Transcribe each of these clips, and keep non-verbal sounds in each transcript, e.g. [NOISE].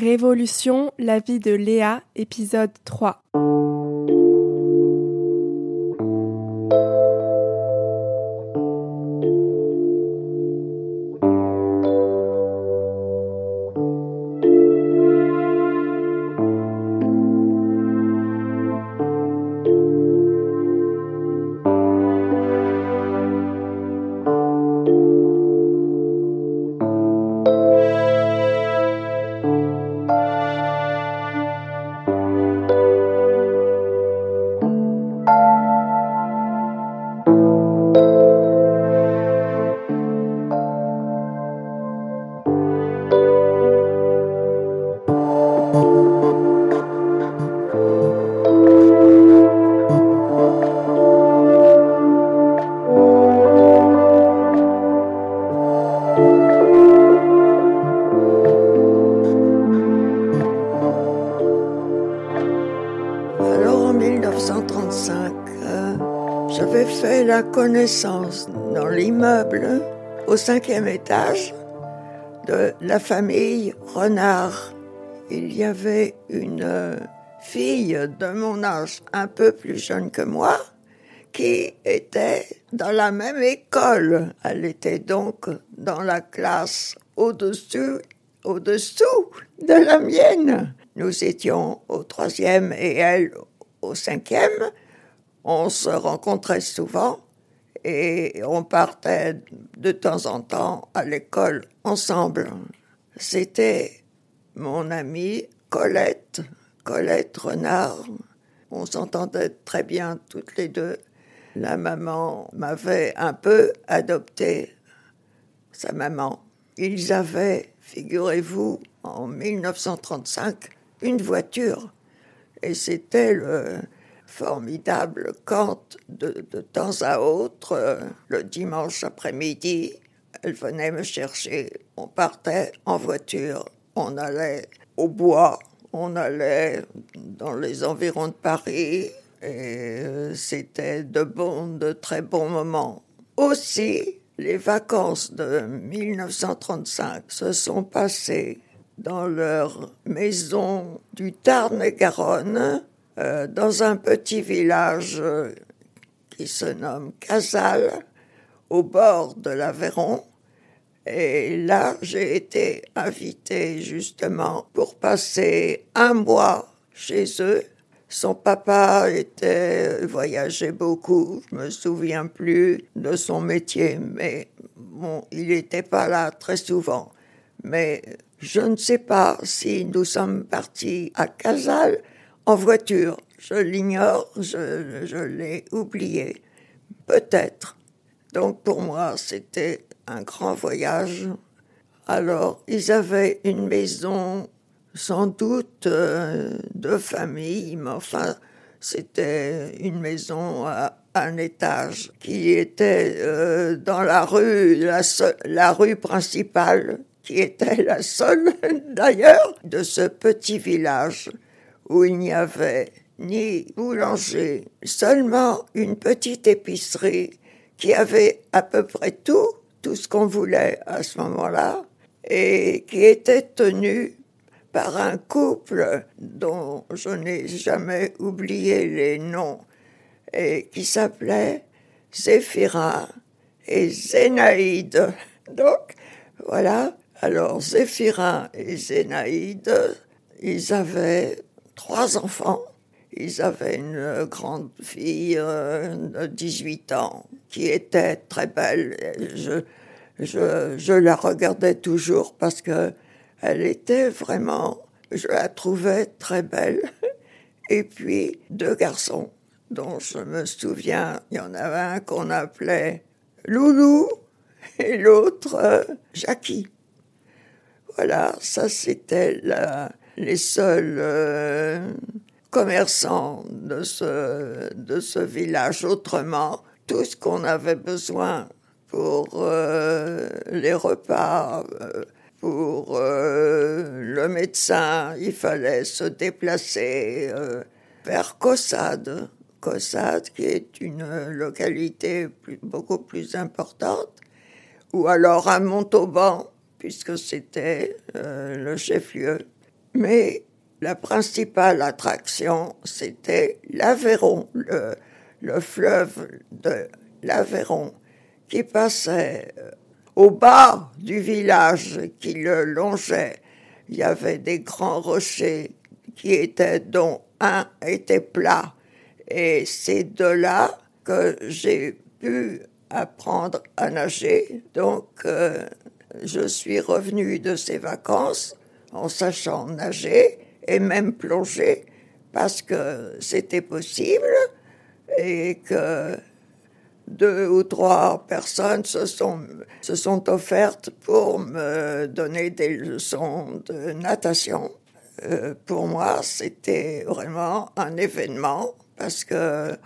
Révolution, la vie de Léa, épisode 3. Connaissance dans l'immeuble au cinquième étage de la famille Renard. Il y avait une fille de mon âge, un peu plus jeune que moi, qui était dans la même école. Elle était donc dans la classe au-dessus, au-dessous de la mienne. Nous étions au troisième et elle au cinquième. On se rencontrait souvent et on partait de temps en temps à l'école ensemble. C'était mon amie Colette, Colette Renard. On s'entendait très bien toutes les deux. La maman m'avait un peu adopté, sa maman. Ils avaient, figurez-vous, en 1935, une voiture. Et c'était le formidable quand, de, temps à autre, le dimanche après-midi, elle venait me chercher. On partait en voiture. On allait au bois. On allait dans les environs de Paris. Et euh, c'était de bons, de très bons moments. Aussi, les vacances de 1935 se sont passées dans leur maison du Tarn-et-Garonne, euh, dans un petit village euh, qui se nomme Casal, au bord de l'Aveyron. Et là, j'ai été invité justement pour passer un mois chez eux. Son papa était voyageait beaucoup. Je me souviens plus de son métier, mais bon, il n'était pas là très souvent. Mais je ne sais pas si nous sommes partis à Casal en voiture. Je l'ignore, je, l'ai oublié. Peut-être. Donc pour moi, c'était un grand voyage. Alors, ils avaient une maison sans doute euh, de famille, mais enfin, c'était une maison à un étage qui était euh, dans la rue, la rue principale qui était la seule [LAUGHS] d'ailleurs de ce petit village où il n'y avait ni boulanger, seulement une petite épicerie qui avait à peu près tout, tout ce qu'on voulait à ce moment-là, et qui était tenue par un couple dont je n'ai jamais oublié les noms, et qui s'appelait Zéphirin et Zénaïde. Donc, voilà, alors, Zéphirin et Zénaïde, ils avaient trois enfants. Ils avaient une grande fille euh, de 18 ans qui était très belle. Je, je, je la regardais toujours parce que elle était vraiment, je la trouvais très belle. Et puis deux garçons dont je me souviens, il y en avait un qu'on appelait Loulou et l'autre euh, Jackie. Voilà, ça c'était les seuls euh, commerçants de ce, de ce village. Autrement, tout ce qu'on avait besoin pour euh, les repas, euh, pour le médecin, il fallait se déplacer vers Cossade. Cossade, qui est une localité beaucoup plus importante, ou alors à Montauban, puisque c'était le chef-lieu. Mais la principale attraction, c'était l'Aveyron, le, le fleuve de l'Aveyron, qui passait euh, au bas du village qui le longeait. Il y avait des grands rochers qui étaient, dont un était plat. Et c'est de là que j'ai pu apprendre à nager. Donc, euh, je suis revenu de ces vacances en sachant nager et même plonger parce que c'était possible et que deux ou trois personnes se sont, se sont offertes pour me donner des leçons de natation. Euh, pour moi, c'était vraiment un événement parce que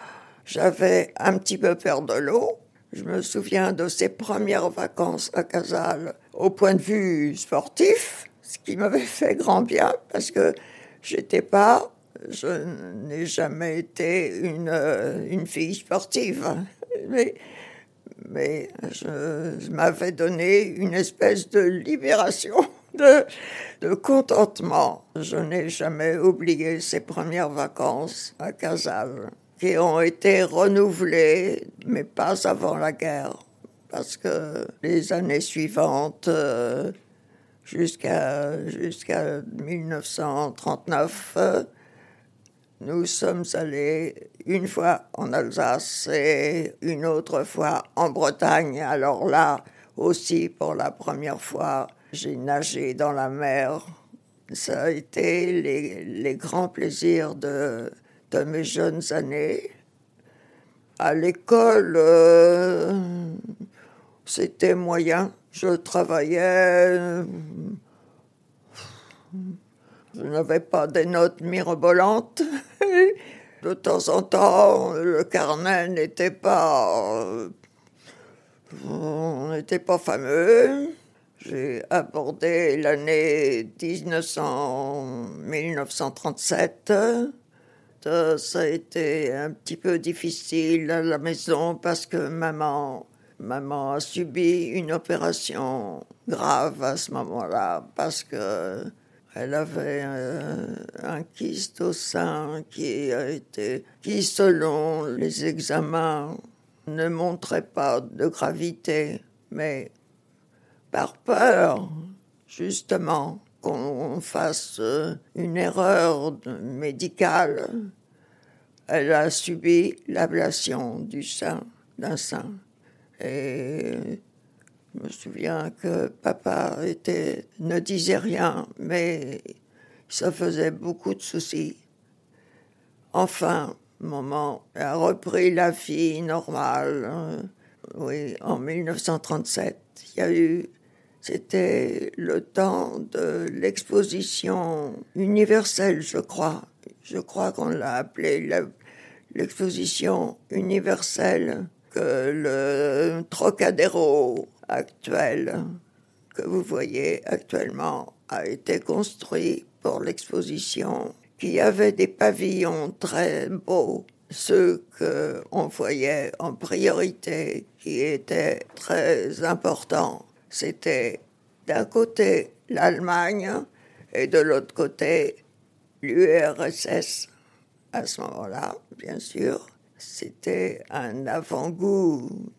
j'avais un petit peu peur de l'eau. Je me souviens de ces premières vacances à Casal au point de vue sportif, ce qui m'avait fait grand bien parce que j'étais pas, je n'ai jamais été une, une fille sportive, mais, mais je, m'avais donné une espèce de libération, de, de contentement. Je n'ai jamais oublié ces premières vacances à Casal qui ont été renouvelées, mais pas avant la guerre, parce que les années suivantes, euh, jusqu'à jusqu'à 1939, euh, nous sommes allés une fois en Alsace et une autre fois en Bretagne. Alors là aussi, pour la première fois, j'ai nagé dans la mer. Ça a été les, les grands plaisirs de, de mes jeunes années. À l'école, euh, c'était moyen. Je travaillais. Je n'avais pas des notes mirobolantes. [LAUGHS] De temps en temps, le carnet n'était pas. n'était pas fameux. J'ai abordé l'année 1937 ça a été un petit peu difficile à la maison parce que maman, maman a subi une opération grave à ce moment-là parce que elle avait un, kyste au sein qui a été, qui selon les examens ne montrait pas de gravité, mais par peur, justement, qu'on fasse euh, une erreur médicale. Elle a subi l'ablation du sein, d'un sein. Et je me souviens que papa était, ne disait rien, mais ça faisait beaucoup de soucis. Enfin, maman a repris la vie normale. Hein. Oui, en 1937, il y a eu c'était le temps de l'exposition universelle, je crois. Je crois qu'on l'a appelée l'exposition universelle que le Trocadéro actuel que vous voyez actuellement a été construit pour l'exposition, qui avait des pavillons très beaux, ceux qu'on voyait en priorité, qui étaient très importants c'était d'un côté l'Allemagne et de l'autre côté l'URSS. À ce moment-là, bien sûr, c'était un avant-goût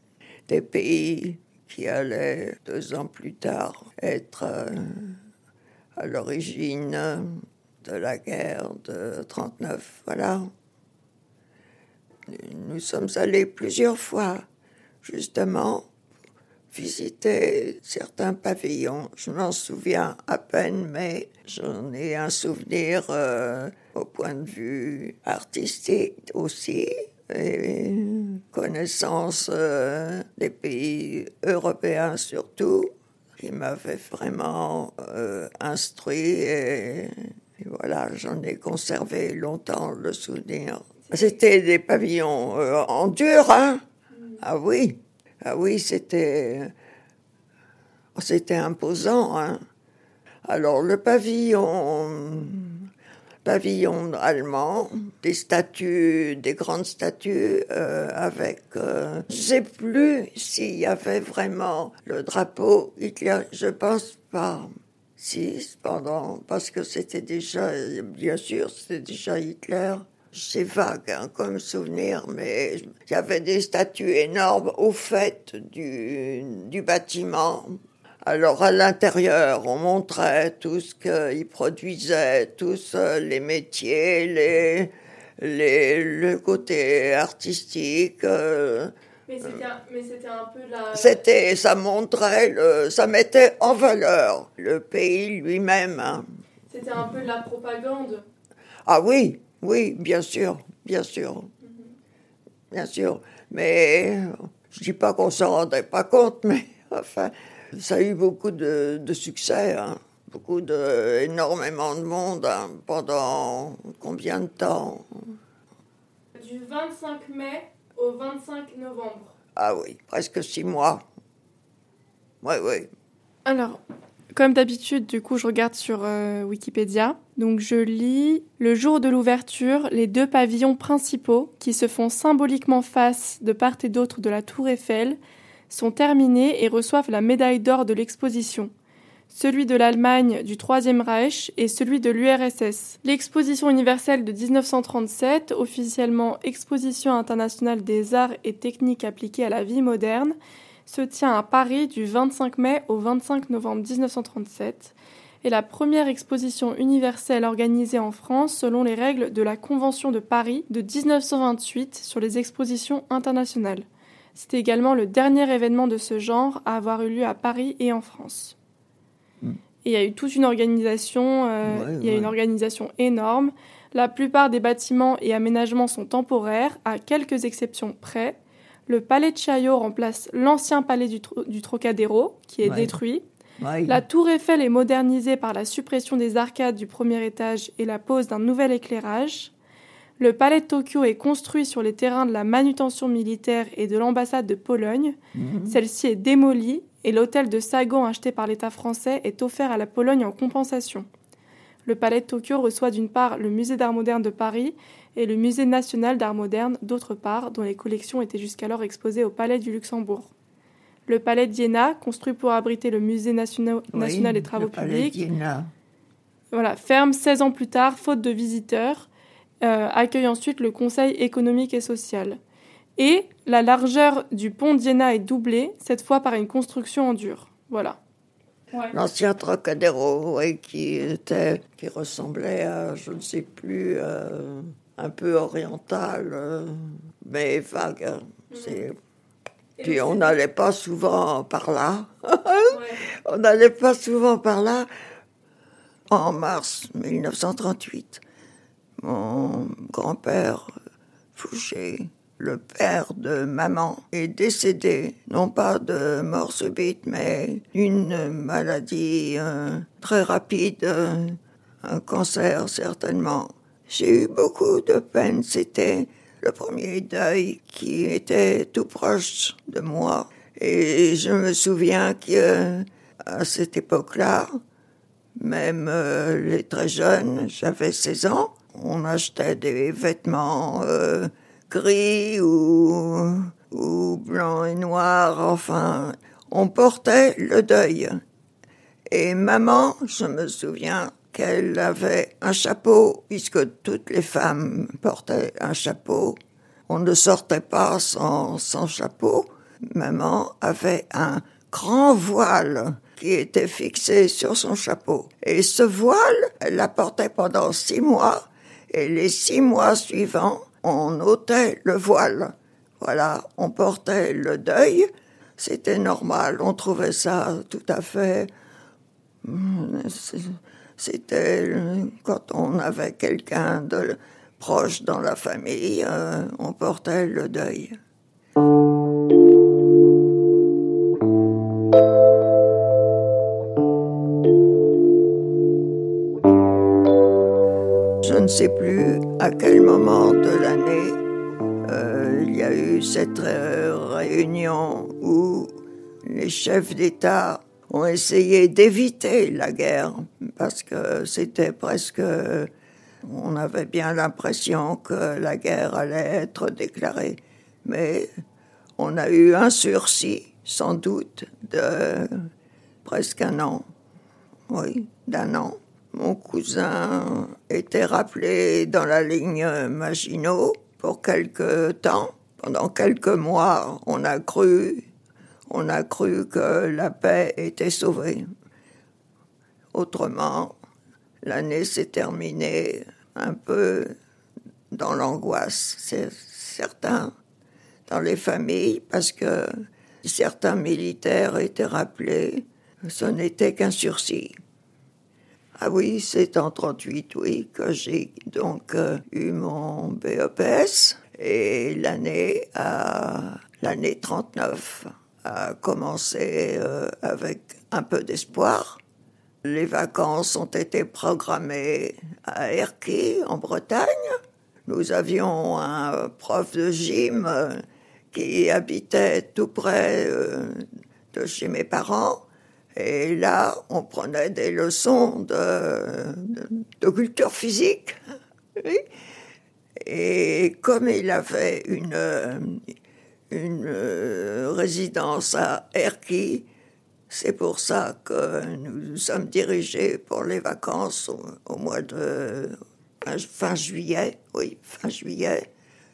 des pays qui allaient deux ans plus tard être euh, à l'origine de la guerre de 39. Voilà. Nous sommes allés plusieurs fois, justement, visiter certains pavillons. Je m'en souviens à peine, mais j'en ai un souvenir euh, au point de vue artistique aussi. Et connaissance euh, des pays européens surtout, qui m'avait vraiment euh, instruit et, voilà, j'en ai conservé longtemps le souvenir. C'était des pavillons en dur, hein Ah oui, ah oui, c'était c'était imposant. Hein. Alors le pavillon, pavillon allemand, des statues, des grandes statues euh, avec, euh, je sais plus s'il y avait vraiment le drapeau Hitler, je pense pas. si, pendant, parce que c'était déjà, bien sûr, c'était déjà Hitler. C'est vague hein, comme souvenir, mais il y avait des statues énormes au fait du, du bâtiment. Alors à l'intérieur, on montrait tout ce qu'ils produisaient, tous euh, les métiers, les, les, le côté artistique. Euh, mais c'était un, peu la. C'était, ça montrait, le, ça mettait en valeur le pays lui-même. Hein. C'était un peu de la propagande. Ah oui, oui, bien sûr, bien sûr. Mm-hmm. Bien sûr. Mais je dis pas qu'on s'en rendait pas compte, mais enfin, ça a eu beaucoup de, de succès. Hein. Beaucoup de, énormément de monde hein, pendant combien de temps? Du 25 mai au 25 novembre. Ah oui, presque six mois. Oui, oui. Alors, comme d'habitude, du coup, je regarde sur euh, Wikipédia. Donc, je lis le jour de l'ouverture, les deux pavillons principaux qui se font symboliquement face de part et d'autre de la Tour Eiffel sont terminés et reçoivent la médaille d'or de l'exposition celui de l'Allemagne du Troisième Reich et celui de l'URSS. L'exposition universelle de 1937, officiellement Exposition internationale des arts et techniques appliquées à la vie moderne, se tient à Paris du 25 mai au 25 novembre 1937 est la première exposition universelle organisée en France selon les règles de la Convention de Paris de 1928 sur les expositions internationales. C'était également le dernier événement de ce genre à avoir eu lieu à Paris et en France il y a eu toute une organisation, euh, il y a une organisation énorme. La plupart des bâtiments et aménagements sont temporaires, à quelques exceptions près. Le palais de Chaillot remplace l'ancien palais du, du, Trocadéro, qui est détruit. La tour Eiffel est modernisée par la suppression des arcades du premier étage et la pose d'un nouvel éclairage. Le palais de Tokyo est construit sur les terrains de la manutention militaire et de l'ambassade de Pologne. Mhm. Celle-ci est démolie et l'hôtel de Sagan acheté par l'État français est offert à la Pologne en compensation. Le palais de Tokyo reçoit d'une part le musée d'art moderne de Paris et le musée national d'art moderne d'autre part, dont les collections étaient jusqu'alors exposées au palais du Luxembourg. Le palais d'Iéna, construit pour abriter le musée national, des travaux publics, voilà, ferme 16 ans plus tard, faute de visiteurs, euh, accueille ensuite le Conseil économique et social. Et la largeur du pont d'Iéna est doublée, cette fois par une construction en dur. Voilà. L'ancien Trocadéro, qui était, qui ressemblait à, je ne sais plus, euh, un peu oriental, euh, mais vague. Hein. Mhm. Puis on n'allait pas souvent par là. [LAUGHS] on n'allait pas souvent par là. En mars 1938, mon grand-père Fouché le père de maman est décédé, non pas de mort subite, mais d'une maladie très rapide, un cancer certainement. J'ai eu beaucoup de peine, c'était le premier deuil qui était tout proche de moi. Et je me souviens que à cette époque-là, même euh, les très jeunes, j'avais 16 ans, on achetait des vêtements gris ou, ou blanc et noir, enfin, on portait le deuil. Et maman, je me souviens qu'elle avait un chapeau, puisque toutes les femmes portaient un chapeau. On ne sortait pas sans, sans chapeau. Maman avait un grand voile qui était fixé sur son chapeau. Et ce voile, elle la portait pendant six mois. Et les six mois suivants, on ôtait le voile. Voilà, on portait le deuil. C'était normal, on trouvait ça tout à fait. Hmm, c'était quand on avait quelqu'un de proche dans la famille, euh, on portait le deuil. Ne sais plus à quel moment de l'année euh, il y a eu cette euh, réunion où les chefs d'État ont essayé d'éviter la guerre parce que c'était presque on avait bien l'impression que la guerre allait être déclarée mais on a eu un sursis sans doute de presque un an oui, d'un an. Mon cousin était rappelé dans la ligne Maginot pour quelque temps. Pendant quelques mois, on a cru, on a cru que la paix était sauvée. Autrement, l'année s'est terminée un peu dans l'angoisse, c'est certain, dans les familles, parce que certains militaires étaient rappelés, ce n'était qu'un sursis. Ah oui, c'est en 38, oui, que j'ai donc euh, eu mon BEPS et l'année à l'année 39 a commencé euh, avec un peu d'espoir. Les vacances ont été programmées à Erquy, en Bretagne. Nous avions un prof de gym euh, qui habitait tout près de chez mes parents et là, on prenait des leçons de, culture physique. Et comme il avait une, une résidence à Erquy, c'est pour ça que nous sommes dirigés pour les vacances au, mois de fin, juillet, oui, fin juillet,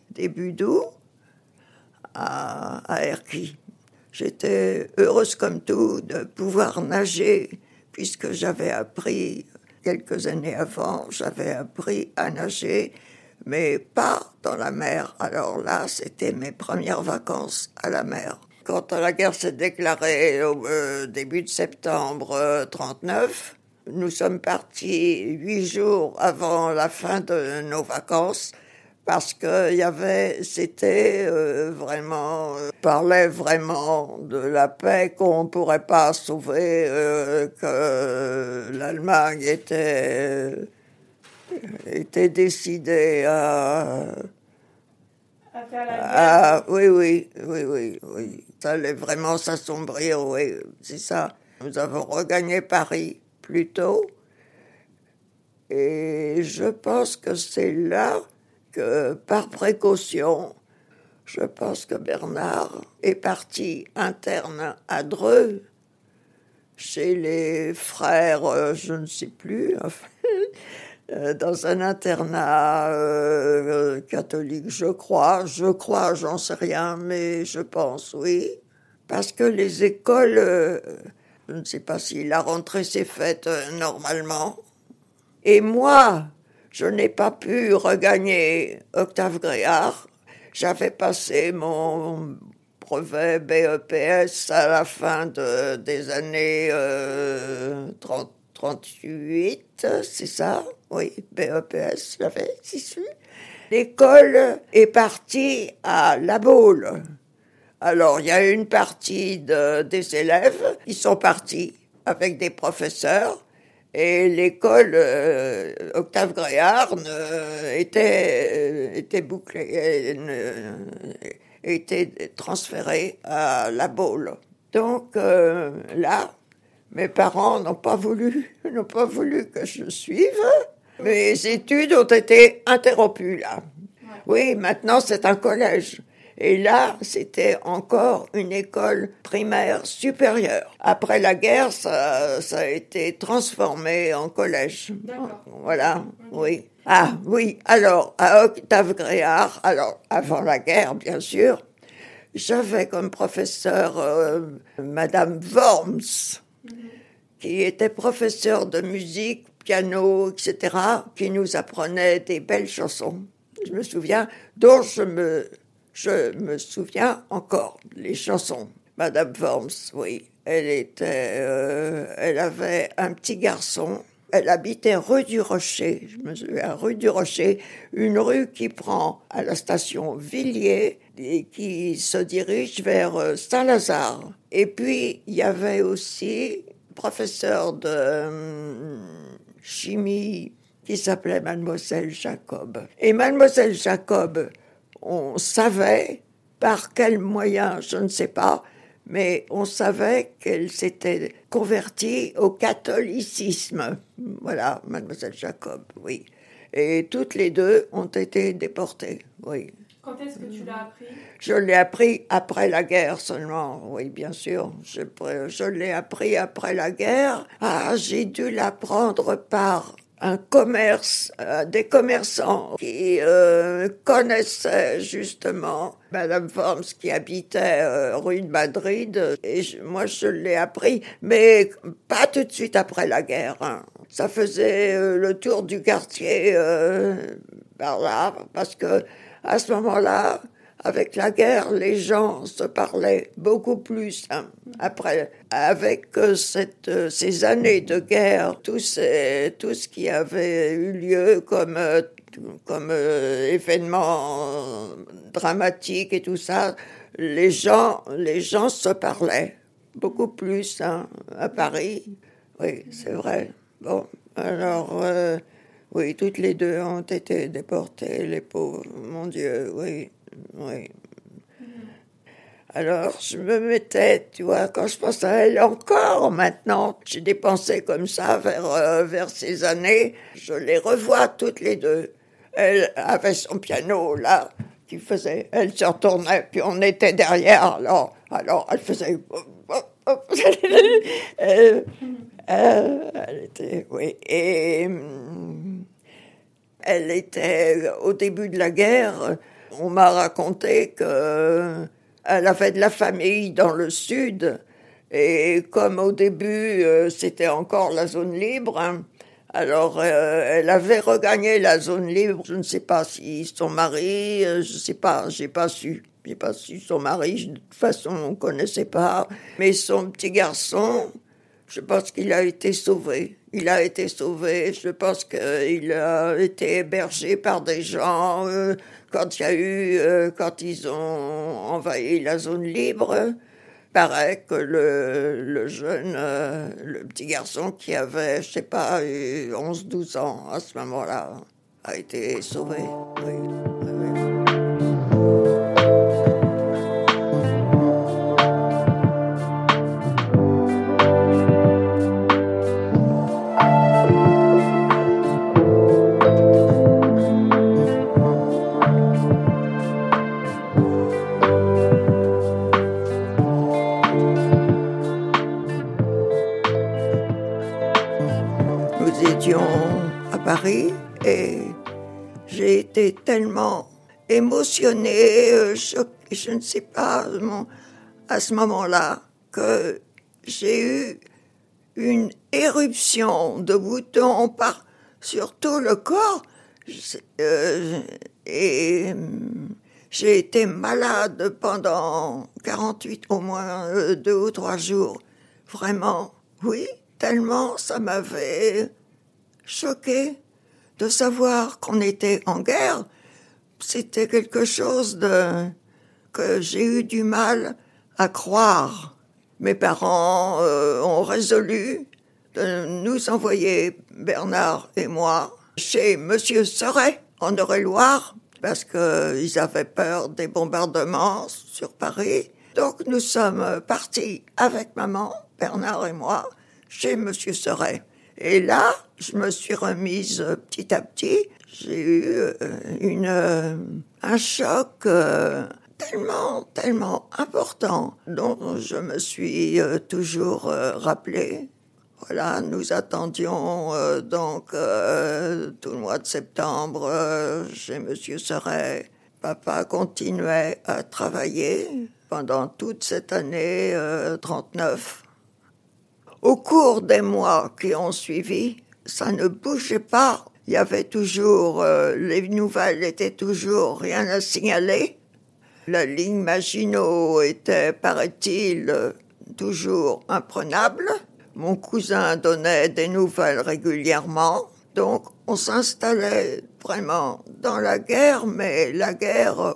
début d'août, à, à. J'étais heureuse comme tout de pouvoir nager, puisque j'avais appris, quelques années avant, j'avais appris à nager, mais pas dans la mer. Alors là, c'était mes premières vacances à la mer. Quand la guerre s'est déclarée au euh, début de septembre 39, euh, nous sommes partis huit jours avant la fin de nos vacances parce que y avait, c'était euh, vraiment, euh, parlait vraiment de la paix qu'on ne pourrait pas sauver, euh, que l'Allemagne était était décidée à, à faire la guerre. oui, oui, oui, oui, oui. Ça allait vraiment s'assombrir, oui, c'est ça. Nous avons regagné Paris plus tôt. Et je pense que c'est là que par précaution, je pense que Bernard est parti interne à Dreux, chez les frères, euh, je ne sais plus, [LAUGHS] euh, dans un internat euh, catholique, je crois. Je crois, j'en sais rien, mais je pense, oui. Parce que les écoles, je ne sais pas si la rentrée s'est faite normalement. Et moi, je n'ai pas pu regagner Octave Gréard. J'avais passé mon brevet BEPS à la fin de, des années 30, 38, c'est ça? Oui, BEPS, j'avais issu. L'école est partie à La Baule. Alors, il y a une partie de, des élèves, ils sont partis avec des professeurs, et l'école euh, Octave Gréard était, euh, était bouclée, était transférée à la Baule. Donc euh, là, mes parents n'ont pas voulu, n'ont pas voulu que je suive. Mes études ont été interrompues là. Oui, maintenant c'est un collège. Et là, c'était encore une école primaire supérieure. Après la guerre, ça, ça a été transformé en collège. Voilà, oui. Ah oui, alors à Octave Gréard, alors avant la guerre bien sûr, j'avais comme professeur euh, Madame Worms, qui était professeure de musique, piano, etc., qui nous apprenait des belles chansons. Je me souviens, dont je me je me souviens encore les chansons. Madame Worms, oui, elle était, euh, elle avait un petit garçon. Elle habitait rue du Rocher, je me souviens, rue du Rocher, une rue qui prend à la station Villiers et qui se dirige vers euh, Saint-Lazare. Et puis, il y avait aussi professeur de hum, chimie qui s'appelait Mademoiselle Jacob. Et Mademoiselle Jacob, on savait par quel moyen, je ne sais pas, mais on savait qu'elle s'était convertie au catholicisme. Voilà, mademoiselle Jacob, oui. Et toutes les deux ont été déportées, oui. Quand est-ce que tu l'as appris? Je l'ai appris après la guerre seulement, oui, bien sûr. Je, je l'ai appris après la guerre. Ah, j'ai dû l'apprendre par un commerce, euh, des commerçants qui euh, connaissaient justement Madame Forms qui habitait euh, rue de Madrid. Et moi, je l'ai appris, mais pas tout de suite après la guerre. Hein. Ça faisait le tour du quartier par là, parce que à ce moment-là, avec la guerre, les gens se parlaient beaucoup plus. Hein. Après, avec euh, euh, ces années de guerre, tout, ce qui avait eu lieu comme, euh, comme événement dramatique et tout ça, les gens, les gens se parlaient beaucoup plus hein, à Paris. Oui, c'est vrai. Bon, alors, oui, toutes les deux ont été déportées, les pauvres, mon Dieu, oui. Oui. Alors, je me mettais, tu vois, quand je pense à elle encore maintenant, j'ai des pensées comme ça vers, euh, vers ces années, je les revois toutes les deux. Elle avait son piano là, qui faisait, elle se retournait, puis on était derrière, alors, alors elle faisait. [LAUGHS] elle, elle, était, oui, et elle était au début de la guerre on m'a raconté que elle avait de la famille dans le sud et comme au début euh, c'était encore la zone libre, hein, alors euh, elle avait regagné la zone libre. Je ne sais pas si son mari, euh, je ne sais pas, j'ai pas su. J'ai pas su son mari, de toute façon on connaissait pas. Mais son petit garçon, je pense qu'il a été sauvé. Il a été sauvé. Je pense qu'il a été hébergé par des gens quand il y a eu, euh, quand ils ont envahi la zone libre, paraît que le, jeune, euh, le petit garçon qui avait, je sais pas, 11-12 ans à ce moment-là, a été sauvé. Et j'ai été tellement émotionnée, euh, je ne sais pas, à ce moment-là, que j'ai eu une éruption de boutons par, sur tout le corps. Euh, et j'ai été malade pendant 48, au moins euh, deux ou trois jours. Vraiment, oui, tellement ça m'avait choqué de savoir qu'on était en guerre, c'était quelque chose que j'ai eu du mal à croire. Mes parents euh, ont résolu de nous envoyer, Bernard et moi, chez Monsieur Seret, en Eure-et-Loire, parce qu'ils avaient peur des bombardements sur Paris. Donc nous sommes partis avec maman, Bernard et moi, chez Monsieur Seret. Et là, je me suis remise euh, petit à petit. J'ai eu euh, une, euh, un choc tellement, tellement important dont je me suis toujours rappelé. Voilà, nous attendions donc tout le mois de septembre chez Monsieur Serret. Papa continuait à travailler pendant toute cette année 39. Au cours des mois qui ont suivi, ça ne bougeait pas. Il y avait toujours, euh, les nouvelles étaient toujours rien à signaler. La ligne Maginot était, paraît-il, toujours imprenable. Mon cousin donnait des nouvelles régulièrement. Donc on s'installait vraiment dans la guerre, mais la guerre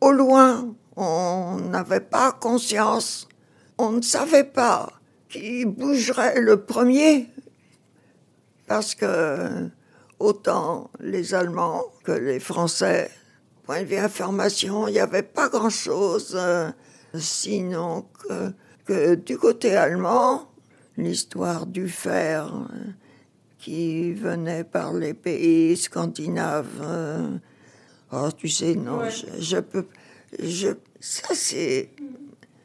au loin. On n'avait pas conscience. On ne savait pas qui bougerait le premier, parce que autant les Allemands que les Français, point de vue information, il n'y avait pas grand-chose, euh, sinon que, que, du côté allemand, l'histoire du fer euh, qui venait par les pays scandinaves. Euh, Oh, tu sais, non, je, je, peux. Je, ça, c'est.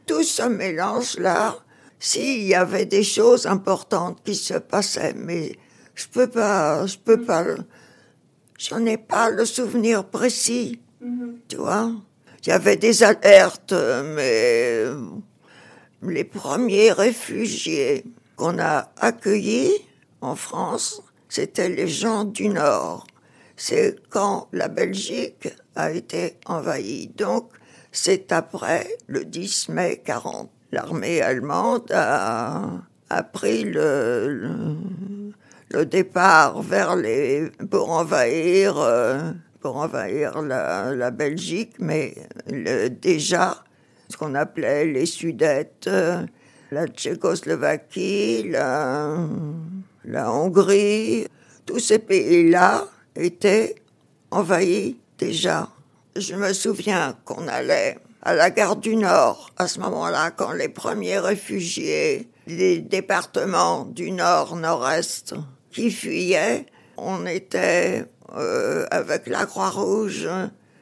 Tout ce mélange-là, s'il y avait des choses importantes qui se passaient, mais je peux pas. Je peux pas. J'en ai pas le souvenir précis. Mm-hmm. Tu vois Il y avait des alertes, mais les premiers réfugiés qu'on a accueillis en France, c'était les gens du Nord. C'est quand la Belgique a été envahie. Donc, c'est après le 10 mai 40. L'armée allemande a, pris le, départ pour envahir, euh, pour envahir la, Belgique, mais déjà, ce qu'on appelait les Sudètes, la Tchécoslovaquie, la Hongrie, tous ces pays-là étaient envahis déjà. Je me souviens qu'on allait à la gare du Nord à ce moment-là, quand les premiers réfugiés des départements du Nord, Nord-Est qui fuyaient, on était euh, avec la Croix-Rouge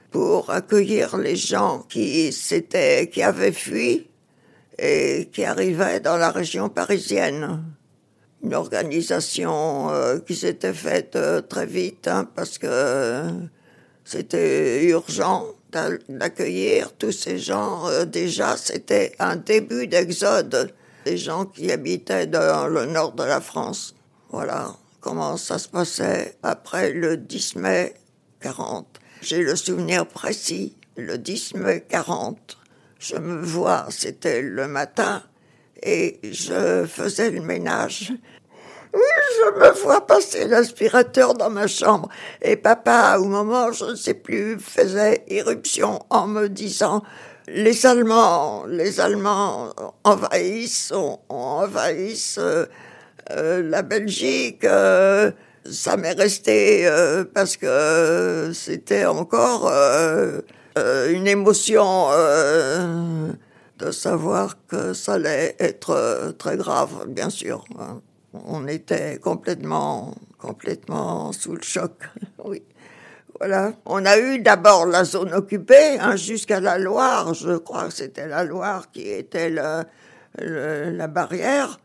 pour accueillir les gens qui s'étaient, qui avaient fui et qui arrivaient dans la région parisienne. Une organisation euh, qui s'était faite euh, très vite hein, parce que c'était urgent d'accueillir tous ces gens. Euh, déjà, c'était un début d'exode des gens qui habitaient dans le nord de la France. Voilà comment ça se passait après le 10 mai 40. J'ai le souvenir précis, le 10 mai 40. Je me vois, c'était le matin, et je faisais le ménage. Je me vois passer l'aspirateur dans ma chambre. Et papa, au moment, je ne sais plus, faisait irruption en me disant les Allemands, les Allemands envahissent, envahissent euh, euh, la Belgique. Euh, ça m'est resté euh, parce que c'était encore euh, une émotion de savoir que ça allait être très grave, bien sûr. On était complètement, complètement sous le choc. [LAUGHS] oui. Voilà. On a eu d'abord la zone occupée hein, jusqu'à la Loire. Je crois que c'était la Loire qui était la barrière.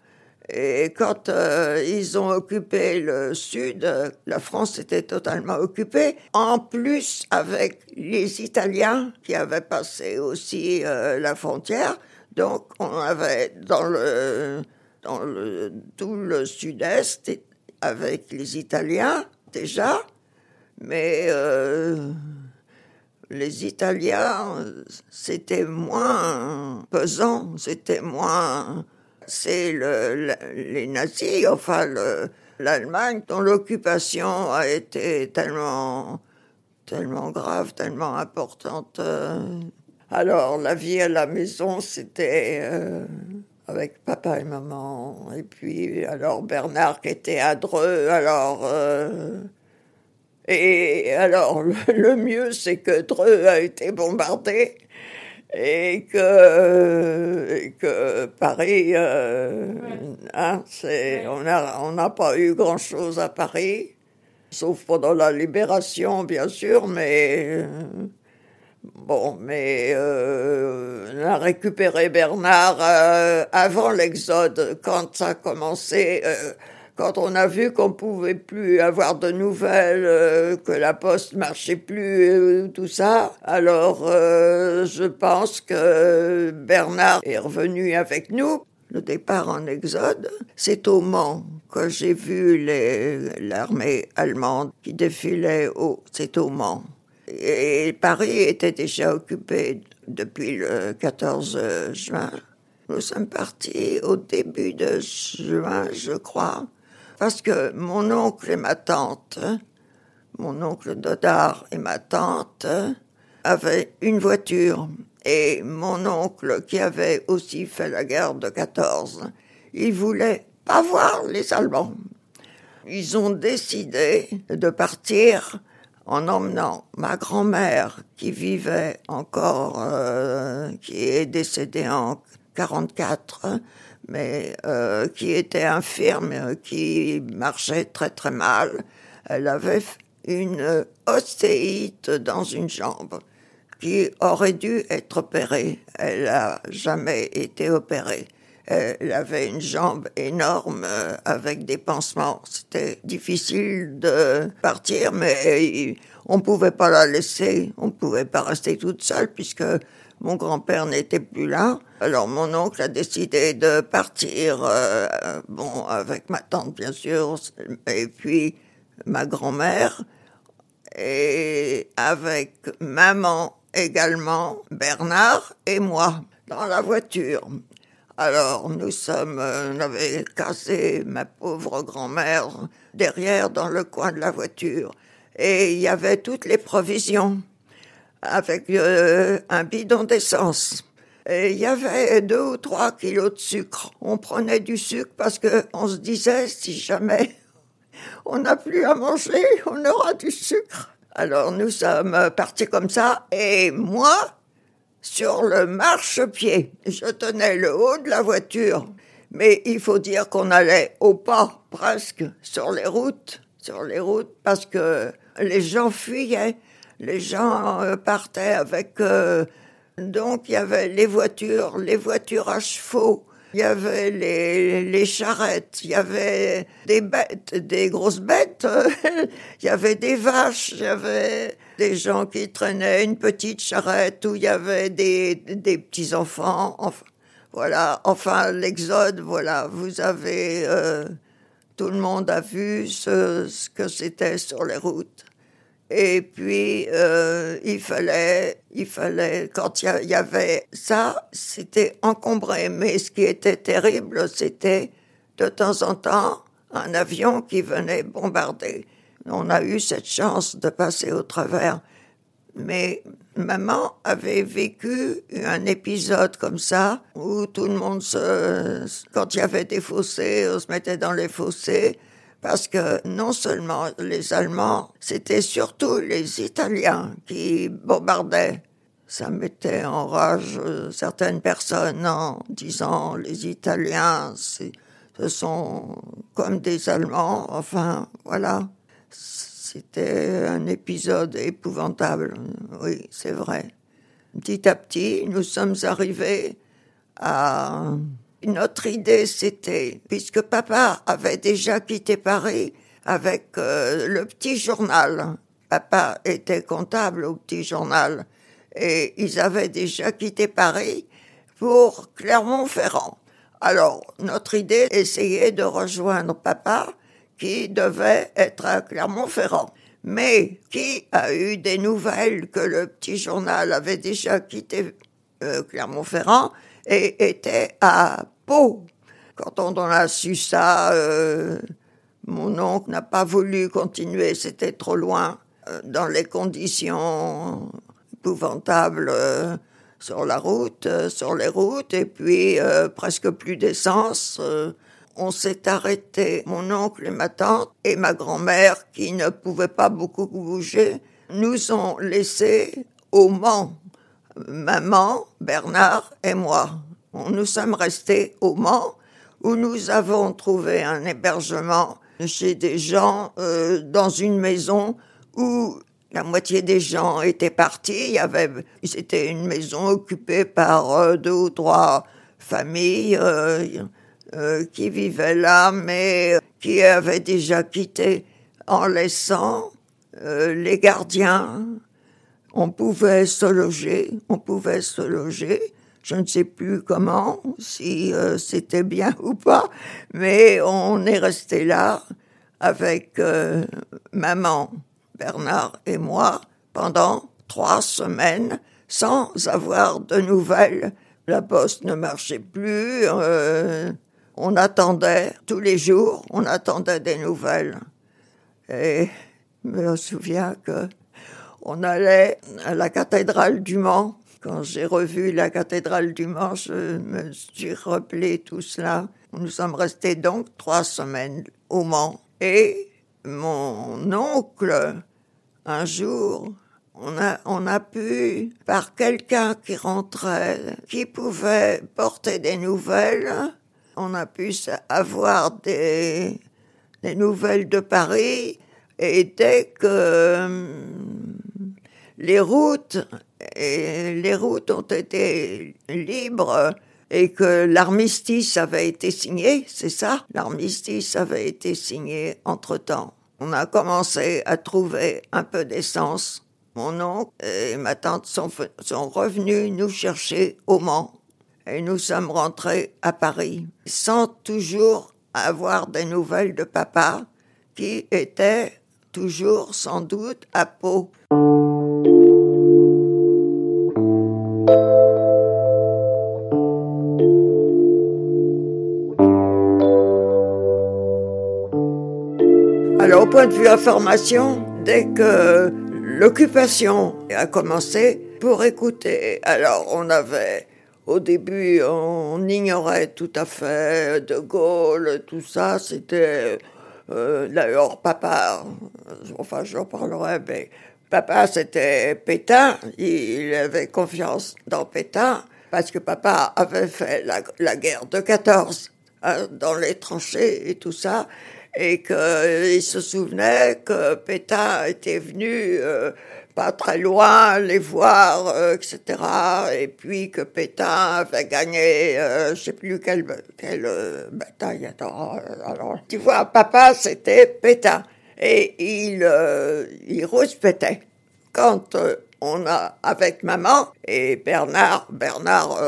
Et quand euh, ils ont occupé le sud, la France était totalement occupée. En plus, avec les Italiens qui avaient passé aussi euh, la frontière, donc on avait dans le dans le tout le sud-est avec les Italiens déjà, mais euh, les Italiens c'était moins pesant, c'était moins c'est le, les nazis, enfin l'Allemagne, dont l'occupation a été tellement, tellement grave, tellement importante. Euh. Alors la vie à la maison, c'était euh, avec papa et maman, et puis alors Bernard qui était à Dreux, alors. Euh, et alors, le mieux, c'est que Dreux a été bombardé et que, que Paris, euh, hein, on n'a on n'a pas eu grand-chose à Paris, sauf pendant la libération, bien sûr, mais bon, mais euh, on a récupéré Bernard euh, avant l'Exode, quand ça a commencé quand on a vu qu'on pouvait plus avoir de nouvelles, euh, que la poste marchait plus, euh, tout ça, alors euh, je pense que Bernard est revenu avec nous. Le départ en exode, c'est au Mans que j'ai vu l'armée allemande qui défilait au, c'est au Mans. Et Paris était déjà occupé depuis le 14 juin. Nous sommes partis au début de juin, je crois parce que mon oncle et ma tante, mon oncle Dodard et ma tante, avaient une voiture. Et mon oncle, qui avait aussi fait la guerre de 14, il voulait pas voir les Allemands. Ils ont décidé de partir en emmenant ma grand-mère qui vivait encore, euh, qui est décédée en 44, mais euh, qui était infirme, qui marchait très très mal. Elle avait une ostéite dans une jambe qui aurait dû être opérée. Elle n'a jamais été opérée. Elle avait une jambe énorme euh, avec des pansements. C'était difficile de partir, mais on pouvait pas la laisser. On pouvait pas rester toute seule puisque mon grand-père n'était plus là. Alors mon oncle a décidé de partir, euh, bon, avec ma tante bien sûr, et puis ma grand-mère, et avec maman également, Bernard et moi, dans la voiture. Alors nous sommes, euh, on avait cassé ma pauvre grand-mère derrière dans le coin de la voiture, et il y avait toutes les provisions avec euh, un bidon d'essence. Et il y avait deux ou trois kilos de sucre. On prenait du sucre parce que on se disait si jamais [LAUGHS] on n'a plus à manger, on aura du sucre. Alors nous sommes partis comme ça et moi, sur le marchepied, je tenais le haut de la voiture. Mais il faut dire qu'on allait au pas presque sur les routes, sur les routes parce que les gens fuyaient les gens euh, partaient avec. Euh, donc il y avait les voitures, les voitures à chevaux, il y avait les, les charrettes, il y avait des bêtes, des grosses bêtes, [LAUGHS] il y avait des vaches, il y avait des gens qui traînaient une petite charrette où il y avait des, des petits enfants. Enfin, voilà, enfin l'exode, voilà, vous avez euh, tout le monde a vu ce, ce que c'était sur les routes. Et puis, euh, il fallait, il fallait, quand il y, avait ça, c'était encombré. Mais ce qui était terrible, c'était de temps en temps un avion qui venait bombarder. On a eu cette chance de passer au travers. Mais maman avait vécu un épisode comme ça, où tout le monde se, quand il y avait des fossés, on se mettait dans les fossés, parce que non seulement les Allemands, c'était surtout les Italiens qui bombardaient. Ça mettait en rage euh, certaines personnes en disant les Italiens, ce sont comme des Allemands. Enfin, voilà. C'était un épisode épouvantable. Oui, c'est vrai. Petit à petit, nous sommes arrivés à notre idée, c'était, puisque papa avait déjà quitté Paris avec euh, le petit journal, papa était comptable au petit journal, et ils avaient déjà quitté Paris pour Clermont-Ferrand. Alors, notre idée, essayait de rejoindre papa, qui devait être à Clermont-Ferrand. Mais qui a eu des nouvelles que le petit journal avait déjà quitté euh, Clermont-Ferrand et était à Pau. Quand on en a su ça, euh, mon oncle n'a pas voulu continuer, c'était trop loin, euh, dans les conditions épouvantables sur la route, sur les routes, et puis presque plus d'essence. On s'est arrêté, mon oncle et ma tante et ma grand-mère, qui ne pouvaient pas beaucoup bouger, nous ont laissés au Mans maman, Bernard et moi. Nous sommes restés au Mans où nous avons trouvé un hébergement chez des gens euh, dans une maison où la moitié des gens étaient partis. C'était une maison occupée par euh, deux ou trois familles euh, qui vivaient là, mais qui avaient déjà quitté en laissant les gardiens on pouvait se loger, on pouvait se loger. Je ne sais plus comment, si euh, c'était bien [LAUGHS] ou pas, mais on est resté là avec euh, maman, Bernard et moi pendant trois semaines sans avoir de nouvelles. La poste ne marchait plus. On attendait tous les jours, on attendait des nouvelles. Et je me souviens que on allait à la cathédrale du Mans. Quand j'ai revu la cathédrale du Mans, je me suis rappelé tout cela. Nous sommes restés donc trois semaines au Mans. Et mon oncle, un jour, on a, on a pu, par quelqu'un qui rentrait, qui pouvait porter des nouvelles, on a pu avoir des, nouvelles de Paris Et dès que les routes, les routes ont été libres et que l'armistice avait été signé, c'est ça? L'armistice avait été signé entre-temps. On a commencé à trouver un peu d'essence. Mon oncle et ma tante sont, sont revenus nous chercher au Mans et nous sommes rentrés à Paris sans toujours avoir des nouvelles de papa qui était toujours sans doute à Pau. Alors, au point de vue information, dès que l'occupation a commencé, pour écouter, alors on avait, au début, on ignorait tout à fait De Gaulle, tout ça, c'était, euh, d'ailleurs, papa, enfin j'en parlerai, mais papa c'était Pétain, il avait confiance dans Pétain, parce que papa avait fait la, guerre de 14 hein, dans les tranchées et tout ça, et qu'il se souvenait que Pétain était venu euh, pas très loin les voir, euh, etc. Et puis que Pétain avait gagné, euh, je sais plus quelle, quelle bataille. Attends, alors, tu vois, papa, c'était Pétain. Et il, il rouspétait. Quand on a, avec maman et Bernard, Bernard,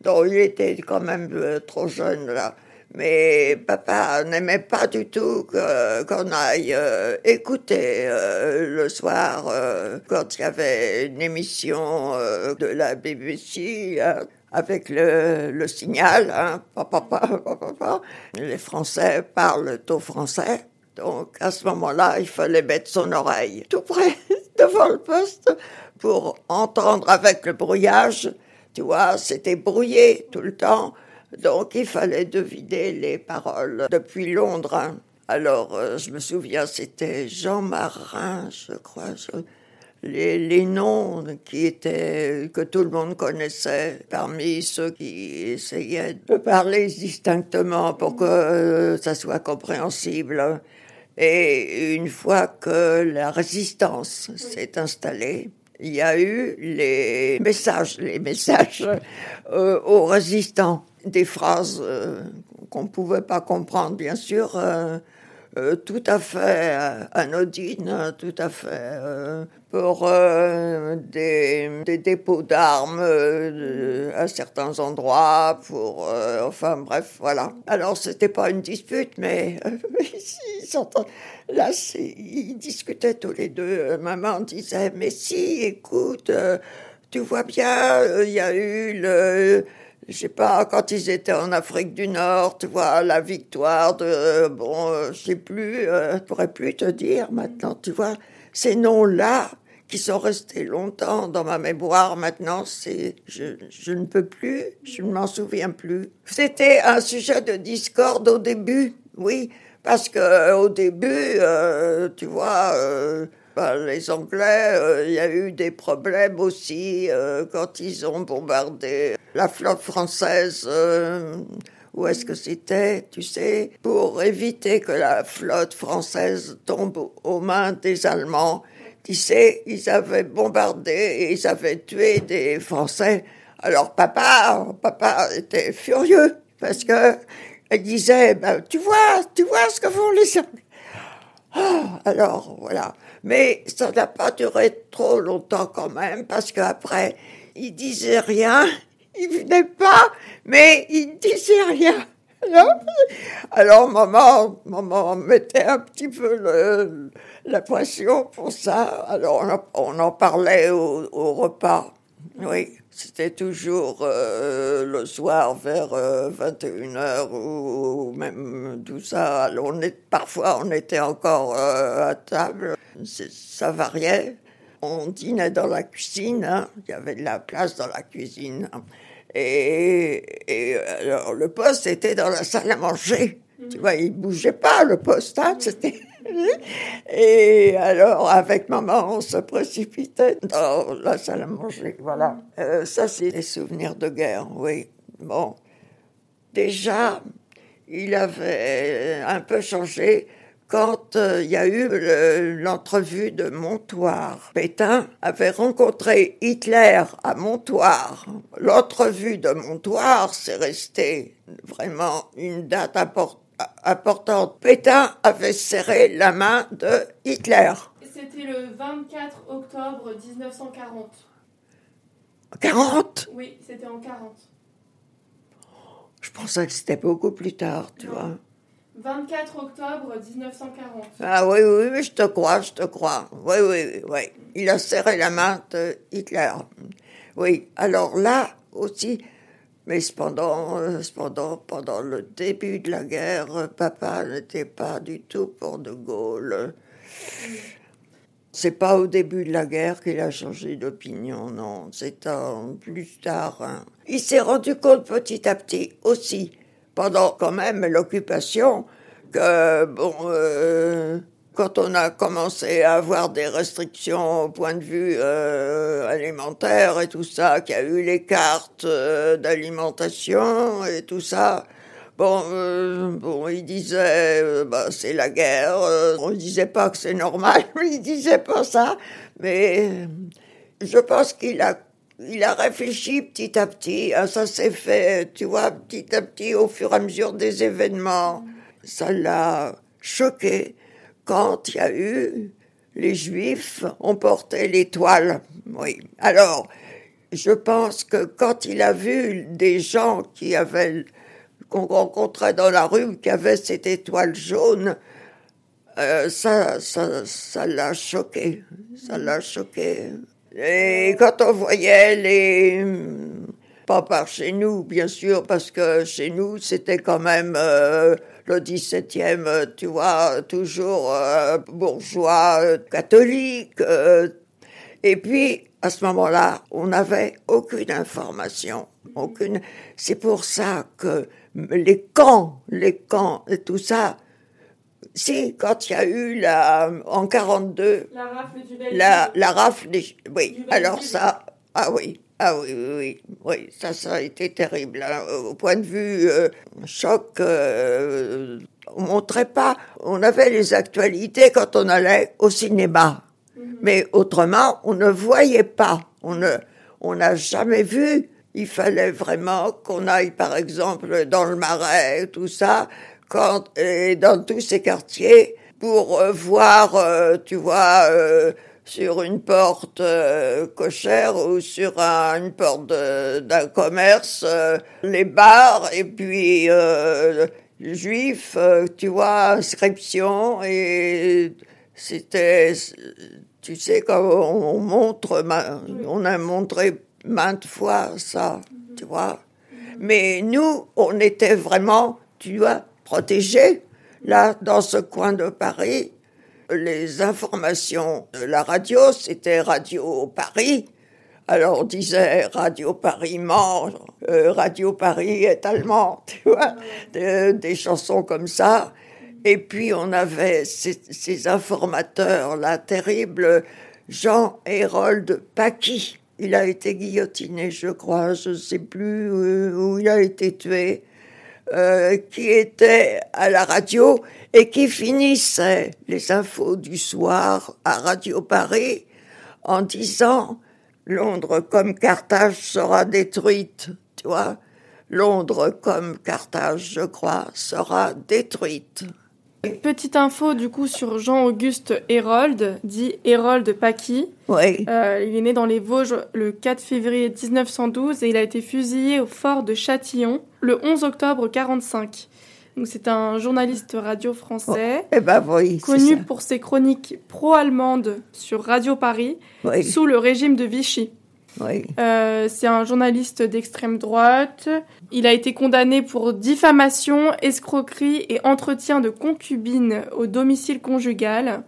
dont il était quand même trop jeune là, mais papa n'aimait pas du tout qu'on aille euh, écouter euh, le soir euh, quand il y avait une émission de la BBC avec le, signal. Hein, Les Français parlent au français. Donc à ce moment-là, il fallait mettre son oreille tout près [LAUGHS] devant le poste pour entendre avec le brouillage. Tu vois, c'était brouillé tout le temps. Donc il fallait deviner les paroles depuis Londres. Hein. Alors euh, je me souviens, c'était Jean Marin, je crois. Les, noms qui étaient que tout le monde connaissait parmi ceux qui essayaient de parler distinctement pour que euh, ça soit compréhensible. Et une fois que la résistance s'est installée, il y a eu les messages, les messages euh, aux résistants des phrases euh, qu'on ne pouvait pas comprendre, bien sûr, euh, euh, tout à fait anodines, tout à fait pour des, des, dépôts d'armes à certains endroits, pour enfin bref, voilà. Alors c'était pas une dispute, mais [LAUGHS] là ils discutaient tous les deux. Maman disait mais si, écoute, tu vois bien, il y a eu le je sais pas, quand ils étaient en Afrique du Nord, tu vois, la victoire de, bon, euh, je sais plus, euh, je pourrais plus te dire maintenant, tu vois, ces noms-là qui sont restés longtemps dans ma mémoire maintenant, c'est, je, je ne peux plus, je ne m'en souviens plus. C'était un sujet de discorde au début, oui, parce que euh, au début, euh, tu vois, ben, les Anglais, il y a eu des problèmes aussi quand ils ont bombardé la flotte française, euh, où est-ce que c'était, tu sais, pour éviter que la flotte française tombe aux mains des Allemands. Tu sais, ils avaient bombardé et ils avaient tué des Français. Alors papa, papa était furieux parce que il disait, ben, tu vois, tu vois ce que font les. Ah, alors voilà. Mais ça n'a pas duré trop longtemps quand même parce qu'après, il disait rien il venait pas, mais il disait rien. Alors, maman, maman mettait un petit peu la pression pour ça. Alors on, en parlait au, repas. Oui, c'était toujours euh, le soir vers 21h euh, ou, même tout ça. Alors parfois on était encore euh, à table. Ça variait. On dînait dans la cuisine. Hein. Il y avait de la place dans la cuisine. Et, alors, le poste était dans la salle à manger. Tu vois, il bougeait pas, le poste, hein, c'était... [LAUGHS] Et alors, avec maman, on se précipitait dans la salle à manger. Voilà. Euh, ça, c'est des souvenirs de guerre, oui. Bon. Déjà, il avait un peu changé quand euh, il y a eu le- l'entrevue de Montoire. Pétain avait rencontré Hitler à Montoire. L'entrevue de Montoire, c'est resté vraiment une date impor- importante. Pétain avait serré la main de Hitler. C'était le 24 octobre 1940. 40 Oui, c'était en 40. Je pensais que c'était beaucoup plus tard, tu Non. vois. 24 octobre 1940. Ah oui, oui, oui, je te crois, je te crois. Oui, oui, oui. Il a serré la main de Hitler. Oui, alors là aussi, mais cependant, euh, cependant, pendant le début de la guerre, euh, papa n'était pas du tout pour De Gaulle. C'est pas au début de la guerre qu'il a changé d'opinion, non. C'est plus tard. hein. Il s'est rendu compte petit à petit aussi, pendant quand même l'occupation, que bon, euh, quand on a commencé à avoir des restrictions au point de vue euh, alimentaire et tout ça, qu'il y a eu les cartes euh, d'alimentation et tout ça. Bon, bon, il disait, bah, c'est la guerre. on ne disait pas que c'est normal, [LAUGHS] il disait pas ça. Mais je pense qu'il a, il a réfléchi petit à petit. hein, ça s'est fait, tu vois, petit à petit, au fur et à mesure des événements. Ça l'a choqué quand il y a eu les Juifs ont porté l'étoile. Oui. Alors, je pense que quand il a vu des gens qui avaient qu'on rencontrait dans la rue qui avaient cette étoile jaune, euh, ça, ça, ça l'a choqué. Ça l'a choqué. Et quand on voyait les, pas par chez nous, bien sûr, parce que chez nous, c'était quand même euh, le 17e, euh, tu vois, toujours euh, bourgeois, euh, catholique. et puis, à ce moment-là, on n'avait aucune information. Aucune. C'est pour ça que les camps, les camps et tout ça, si, quand il y a eu la, en 42, La rafle du la, la rafle des... Oui, alors ça, ah oui, ah oui, oui, oui, oui, ça, ça a été terrible. hein. Au point de vue euh, choc, euh, on montrait pas, on avait les actualités quand on allait au cinéma. Mais autrement, on ne voyait pas, on ne, on n'a jamais vu. Il fallait vraiment qu'on aille, par exemple, dans le Marais, tout ça, quand, et dans tous ces quartiers, pour euh, voir, euh, tu vois, euh, sur une porte euh, cochère ou sur un- une porte d'un commerce, euh, les bars, et puis euh, juifs, tu vois, inscription, et c'était, tu sais, quand on, on montre, on a montré maintes fois ça, tu vois. Mais nous, on était vraiment, tu vois, protégés. Là, dans ce coin de Paris, les informations de la radio, c'était Radio Paris. Alors on disait Radio Paris ment, euh, Radio Paris est allemand, [LAUGHS] tu vois, des, chansons comme ça. Et puis on avait ces, informateurs là terribles, Jean Hérold Paquis. Il a été guillotiné, je crois, je ne sais plus où il a été tué euh, qui était à la radio et qui finissait les infos du soir à Radio Paris en disant Londres comme Carthage sera détruite, tu vois. Londres comme Carthage, je crois, sera détruite. Petite info du coup sur Jean-Auguste Hérold, dit Hérold Paquis. Oui, Euh, il est né dans les Vosges le 4 février 1912 et il a été fusillé au fort de Châtillon le 11 octobre 45. Donc c'est un journaliste radio français eh ben oui, connu pour ses chroniques pro-allemandes sur Radio Paris Oui, sous le régime de Vichy. Oui, Euh, c'est un journaliste d'extrême droite. Il a été condamné pour diffamation, escroquerie et entretien de concubine au domicile conjugal.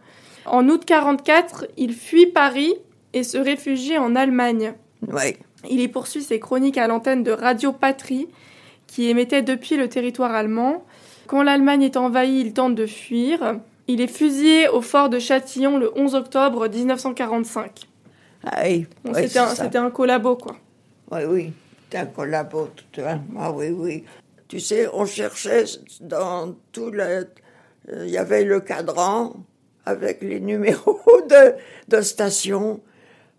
En août 44, il fuit Paris et se réfugie en Allemagne. oui. Il y poursuit ses chroniques à l'antenne de Radio Patrie, qui émettait depuis le territoire allemand. Quand l'Allemagne est envahie, il tente de fuir. Il est fusillé au fort de Châtillon le 11 octobre 1945. Ah oui, Bon, oui, c'était un, c'était un collabo, quoi. Oui, oui, c'est un collabo, tout un. Ah oui, oui. Tu sais, on cherchait dans tous les, Il y avait le cadran avec les numéros de, de station.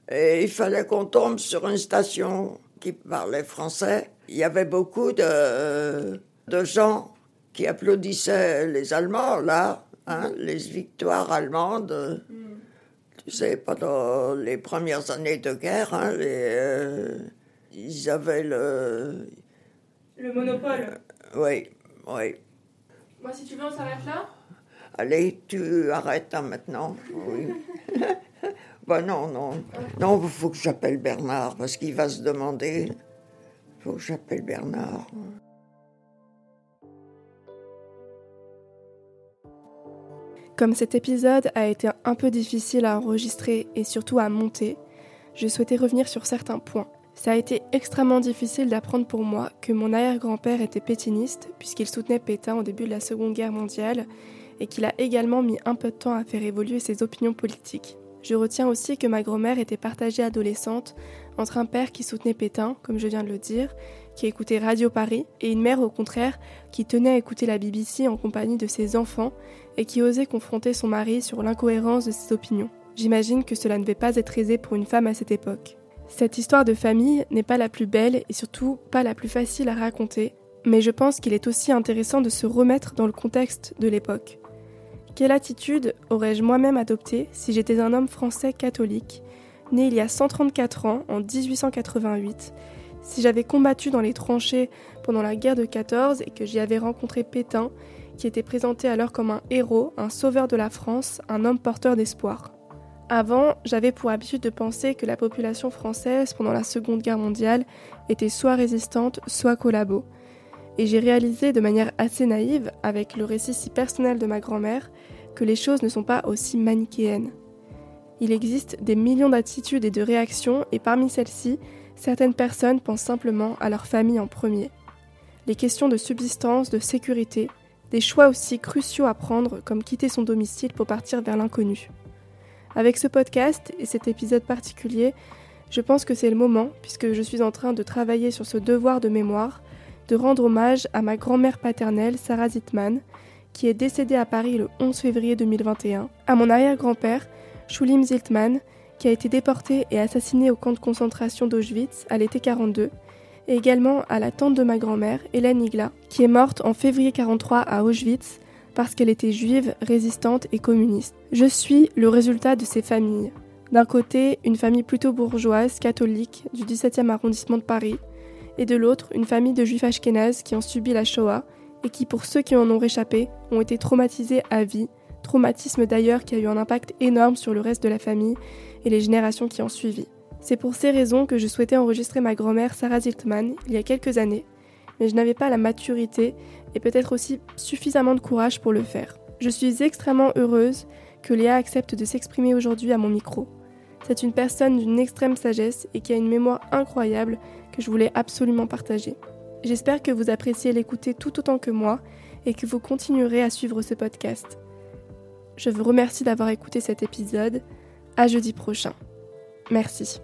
Et il fallait qu'on tombe sur une station qui parlait français. Il y avait beaucoup de, de gens qui applaudissaient les Allemands, là, hein, les victoires allemandes. Tu sais, pendant les premières années de guerre, hein, les, euh, ils avaient le. Le monopole Oui, oui. Moi, si tu veux, on s'arrête là? Allez, tu arrêtes hein, maintenant. Oui. [LAUGHS] ben non, non. Non, il faut que j'appelle Bernard parce qu'il va se demander. Il faut que j'appelle Bernard. Comme cet épisode a été un peu difficile à enregistrer et surtout à monter, je souhaitais revenir sur certains points. Ça a été extrêmement difficile d'apprendre pour moi que mon arrière-grand-père était pétiniste, puisqu'il soutenait Pétain au début de la Seconde Guerre mondiale, et qu'il a également mis un peu de temps à faire évoluer ses opinions politiques. Je retiens aussi que ma grand-mère était partagée adolescente entre un père qui soutenait Pétain, comme je viens de le dire, qui écoutait Radio Paris, et une mère au contraire qui tenait à écouter la BBC en compagnie de ses enfants et qui osait confronter son mari sur l'incohérence de ses opinions. J'imagine que cela ne devait pas être aisé pour une femme à cette époque. Cette histoire de famille n'est pas la plus belle et surtout pas la plus facile à raconter, mais je pense qu'il est aussi intéressant de se remettre dans le contexte de l'époque. Quelle attitude aurais-je moi-même adoptée si j'étais un homme français catholique, né il y a 134 ans, en 1888, si j'avais combattu dans les tranchées pendant la guerre de 14 et que j'y avais rencontré Pétain, qui était présenté alors comme un héros, un sauveur de la France, un homme porteur d'espoir. Avant, j'avais pour habitude de penser que la population française pendant la Seconde Guerre mondiale était soit résistante, soit collabo. Et j'ai réalisé de manière assez naïve, avec le récit si personnel de ma grand-mère, que les choses ne sont pas aussi manichéennes. Il existe des millions d'attitudes et de réactions, et parmi celles-ci, certaines personnes pensent simplement à leur famille en premier. Les questions de subsistance, de sécurité, des choix aussi cruciaux à prendre comme quitter son domicile pour partir vers l'inconnu. Avec ce podcast et cet épisode particulier, je pense que c'est le moment, puisque je suis en train de travailler sur ce devoir de mémoire, de rendre hommage à ma grand-mère paternelle, Sarah Zittmann, qui est décédée à Paris le 11 février 2021, à mon arrière-grand-père, Schulim Ziltmann, qui a été déporté et assassiné au camp de concentration d'Auschwitz à l'été 42, et également à la tante de ma grand-mère, Hélène Igla, qui est morte en février 43 à Auschwitz parce qu'elle était juive, résistante et communiste. Je suis le résultat de ces familles. D'un côté, une famille plutôt bourgeoise, catholique, du 17e arrondissement de Paris, et de l'autre, une famille de juifs ashkénazes qui ont subi la Shoah et qui, pour ceux qui en ont réchappé, ont été traumatisés à vie, traumatisme d'ailleurs qui a eu un impact énorme sur le reste de la famille et les générations qui ont suivi. C'est pour ces raisons que je souhaitais enregistrer ma grand-mère Sarah Ziltman il y a quelques années, mais je n'avais pas la maturité et peut-être aussi suffisamment de courage pour le faire. Je suis extrêmement heureuse que Léa accepte de s'exprimer aujourd'hui à mon micro. C'est une personne d'une extrême sagesse et qui a une mémoire incroyable que je voulais absolument partager. J'espère que vous appréciez l'écouter tout autant que moi et que vous continuerez à suivre ce podcast. Je vous remercie d'avoir écouté cet épisode. À jeudi prochain. Merci.